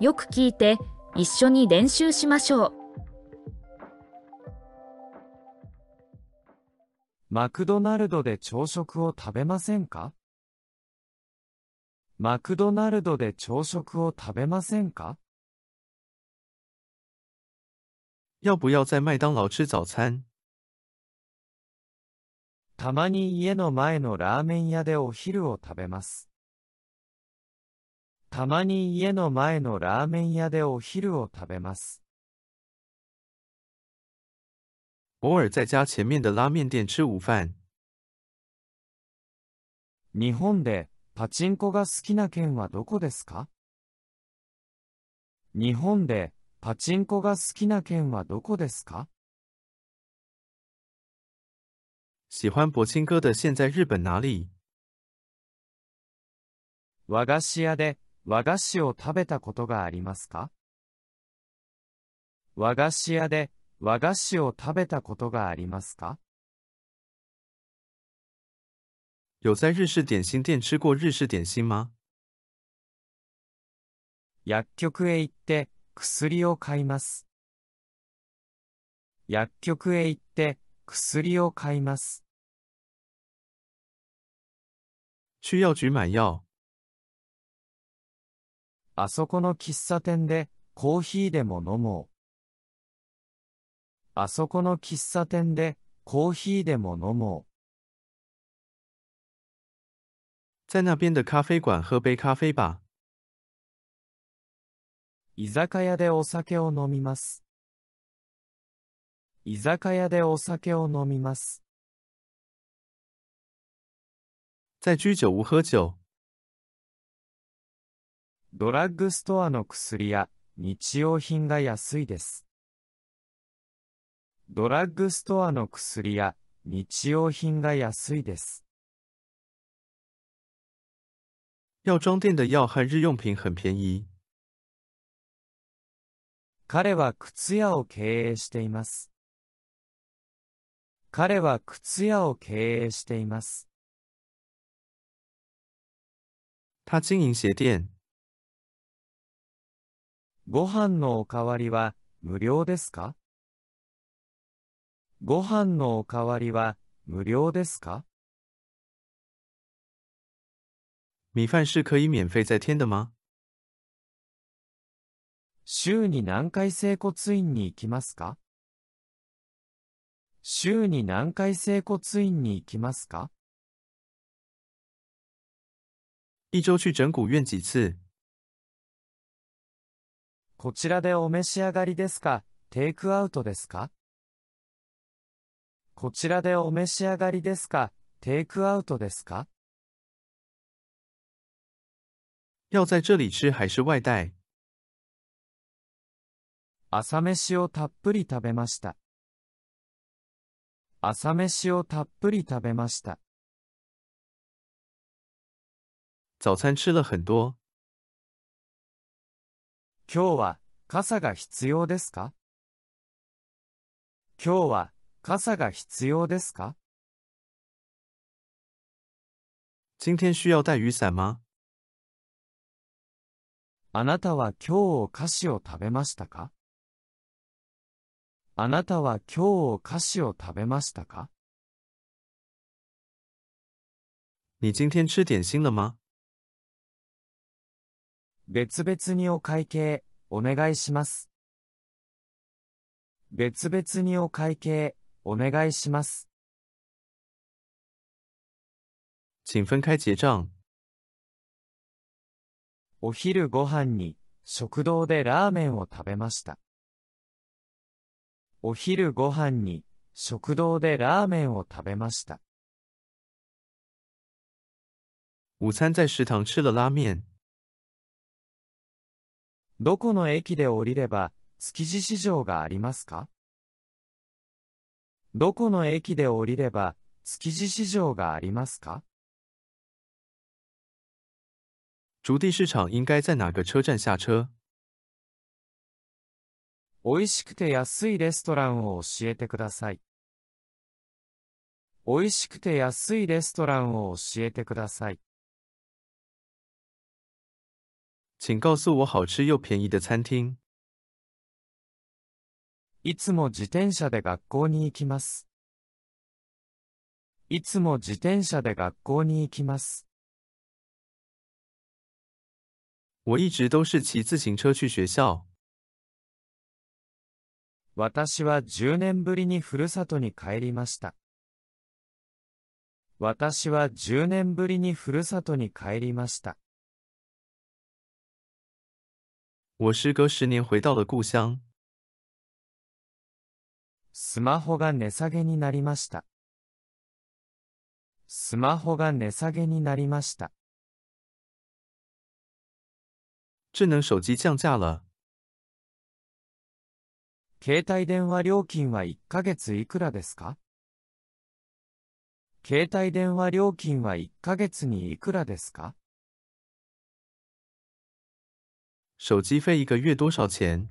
よく聞いて一緒に練習しましょう。マクドナルドで朝食を食べませんか？マクドナルドで朝食を食べませんか？要不要在麦当劳吃早餐？たまに家の前のラーメン屋でお昼を食べます。たまに家の前のラーメン屋でお昼を食べます。偶尔在家前面的拉面店吃午饭。日本でパチンコが好きな県はどこですか？日本でパチンコが好きな県はどこですか？喜欢博青哥的现在日本哪里？和菓子屋で和菓子を食べたことがありますか？和菓子屋で和菓子を食べたことがありますか？有在日式点心店吃过日式点心吗？薬局へ行って薬を買います。薬局へ行って薬を買います。去药局买药。あそこの喫茶店でコーヒーでも飲もう。あそこの喫茶店でコーヒーでも飲もう。在那边的咖啡馆喝杯咖啡吧。居酒屋でお酒を飲みます。居酒屋でお酒を飲みます。在居酒屋喝酒。ドラッグストアの薬や日用品が安いです。ドラッグストアの薬や日用品が安いです。药妆店的药和日用品很便宜？彼は靴屋を経営しています。彼は靴屋を経営しています。他经营鞋店。ご飯のおかわりは無料ですか？ご飯のおかわりは無料ですか？米饭是可以免费在添的吗？週に何回整骨院に行きますか？週に何回整骨院に行きますか？一周去整骨院几次？こちらでお召し上がりですか？テイクアウトですか？こちらでお召し上がりですか？テイクアウトですか？要在这里吃还是外带？朝飯をたっぷり食べました。朝飯をたっぷり食べました。早餐吃了很多。今日は傘が必要ですか？今日は傘が必要ですか？今天需要带雨伞吗？あなたは今日お菓子を食べましたか？あなたは今日お菓子を食べましたか？你今天吃点心了吗？別々にお会計、お願いします。別々にお会計、お願いします。请分开结账。お昼ご飯に食堂でラーメンを食べました。お昼ご飯に食堂でラーメンを食べました。午餐在食堂吃了拉面。どこの駅で降りれば築地市場がありますか？どこの駅で降りれば築地市場がありますか？竹地市場应该在哪个车站下车？美味しくて安いレストランを教えてください。美味しくて安いレストランを教えてください。请告诉我好吃又便宜的餐厅。いつも自転車で学校に行きます。いつも自転車で学校に行きます。我一直都是骑自行车去学校。私は10年ぶりにふるさとに帰りました。私は10年ぶりにふるさとに帰りました。我时隔十年回到了故乡。スマホが値下げになりました。スマホが値下げになりました。智能手机降价了。携帯電話料金は1ヶ月いくらですか？携帯電話料金は1ヶ月にいくらですか？手机费一个月多少钱？